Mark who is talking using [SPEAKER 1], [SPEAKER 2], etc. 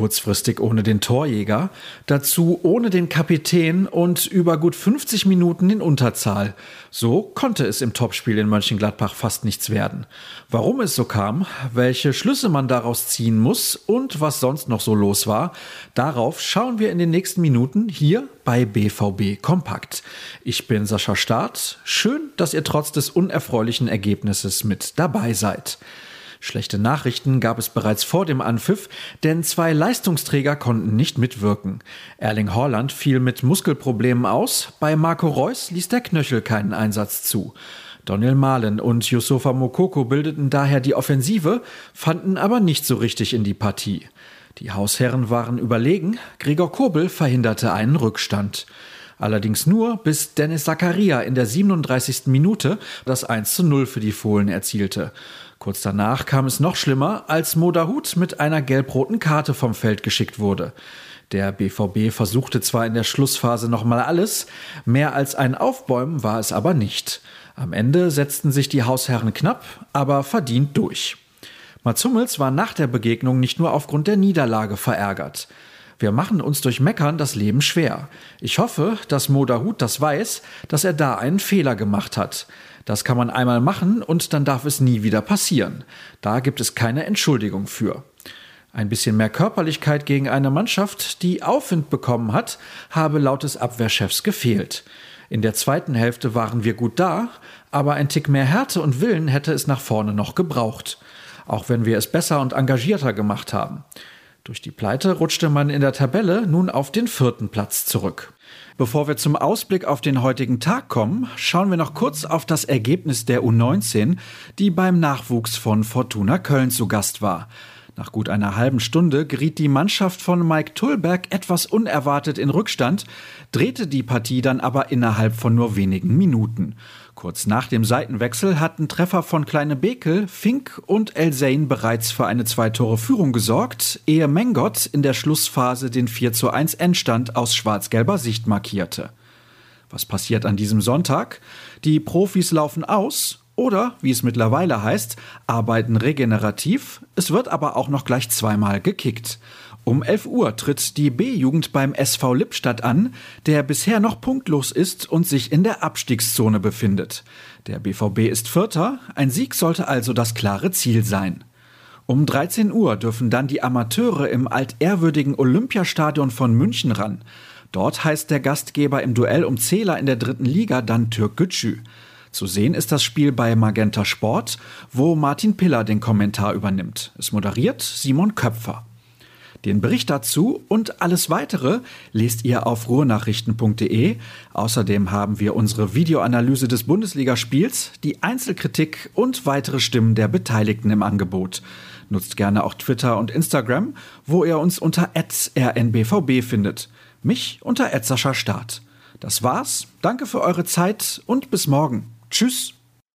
[SPEAKER 1] kurzfristig ohne den Torjäger, dazu ohne den Kapitän und über gut 50 Minuten in Unterzahl. So konnte es im Topspiel in Mönchengladbach fast nichts werden. Warum es so kam, welche Schlüsse man daraus ziehen muss und was sonst noch so los war, darauf schauen wir in den nächsten Minuten hier bei BVB Kompakt. Ich bin Sascha Staat. Schön, dass ihr trotz des unerfreulichen Ergebnisses mit dabei seid. Schlechte Nachrichten gab es bereits vor dem Anpfiff, denn zwei Leistungsträger konnten nicht mitwirken. Erling Haaland fiel mit Muskelproblemen aus, bei Marco Reus ließ der Knöchel keinen Einsatz zu. Daniel Mahlen und Yusufa Mokoko bildeten daher die Offensive, fanden aber nicht so richtig in die Partie. Die Hausherren waren überlegen, Gregor Kobel verhinderte einen Rückstand. Allerdings nur, bis Dennis Zakaria in der 37. Minute das 1 zu 0 für die Fohlen erzielte. Kurz danach kam es noch schlimmer, als Modahut mit einer gelb-roten Karte vom Feld geschickt wurde. Der BVB versuchte zwar in der Schlussphase nochmal alles, mehr als ein Aufbäumen war es aber nicht. Am Ende setzten sich die Hausherren knapp, aber verdient durch. Mats Hummels war nach der Begegnung nicht nur aufgrund der Niederlage verärgert. Wir machen uns durch Meckern das Leben schwer. Ich hoffe, dass Modahut das weiß, dass er da einen Fehler gemacht hat. Das kann man einmal machen und dann darf es nie wieder passieren. Da gibt es keine Entschuldigung für. Ein bisschen mehr Körperlichkeit gegen eine Mannschaft, die Aufwind bekommen hat, habe laut des Abwehrchefs gefehlt. In der zweiten Hälfte waren wir gut da, aber ein Tick mehr Härte und Willen hätte es nach vorne noch gebraucht. Auch wenn wir es besser und engagierter gemacht haben. Durch die Pleite rutschte man in der Tabelle nun auf den vierten Platz zurück. Bevor wir zum Ausblick auf den heutigen Tag kommen, schauen wir noch kurz auf das Ergebnis der U19, die beim Nachwuchs von Fortuna Köln zu Gast war. Nach gut einer halben Stunde geriet die Mannschaft von Mike Tullberg etwas unerwartet in Rückstand, drehte die Partie dann aber innerhalb von nur wenigen Minuten. Kurz nach dem Seitenwechsel hatten Treffer von Kleine Bekel, Fink und El Zain bereits für eine Zwei-Tore-Führung gesorgt, ehe Mengot in der Schlussphase den 4 zu 1 Endstand aus schwarz-gelber Sicht markierte. Was passiert an diesem Sonntag? Die Profis laufen aus oder, wie es mittlerweile heißt, arbeiten regenerativ. Es wird aber auch noch gleich zweimal gekickt. Um 11 Uhr tritt die B-Jugend beim SV Lippstadt an, der bisher noch punktlos ist und sich in der Abstiegszone befindet. Der BVB ist Vierter, ein Sieg sollte also das klare Ziel sein. Um 13 Uhr dürfen dann die Amateure im altehrwürdigen Olympiastadion von München ran. Dort heißt der Gastgeber im Duell um Zähler in der dritten Liga dann Türk Gütschü. Zu sehen ist das Spiel bei Magenta Sport, wo Martin Piller den Kommentar übernimmt. Es moderiert Simon Köpfer. Den Bericht dazu und alles weitere lest ihr auf ruhrnachrichten.de. Außerdem haben wir unsere Videoanalyse des Bundesligaspiels, die Einzelkritik und weitere Stimmen der Beteiligten im Angebot. Nutzt gerne auch Twitter und Instagram, wo ihr uns unter rnbvb findet. Mich unter Start. Das war's. Danke für eure Zeit und bis morgen. Tschüss.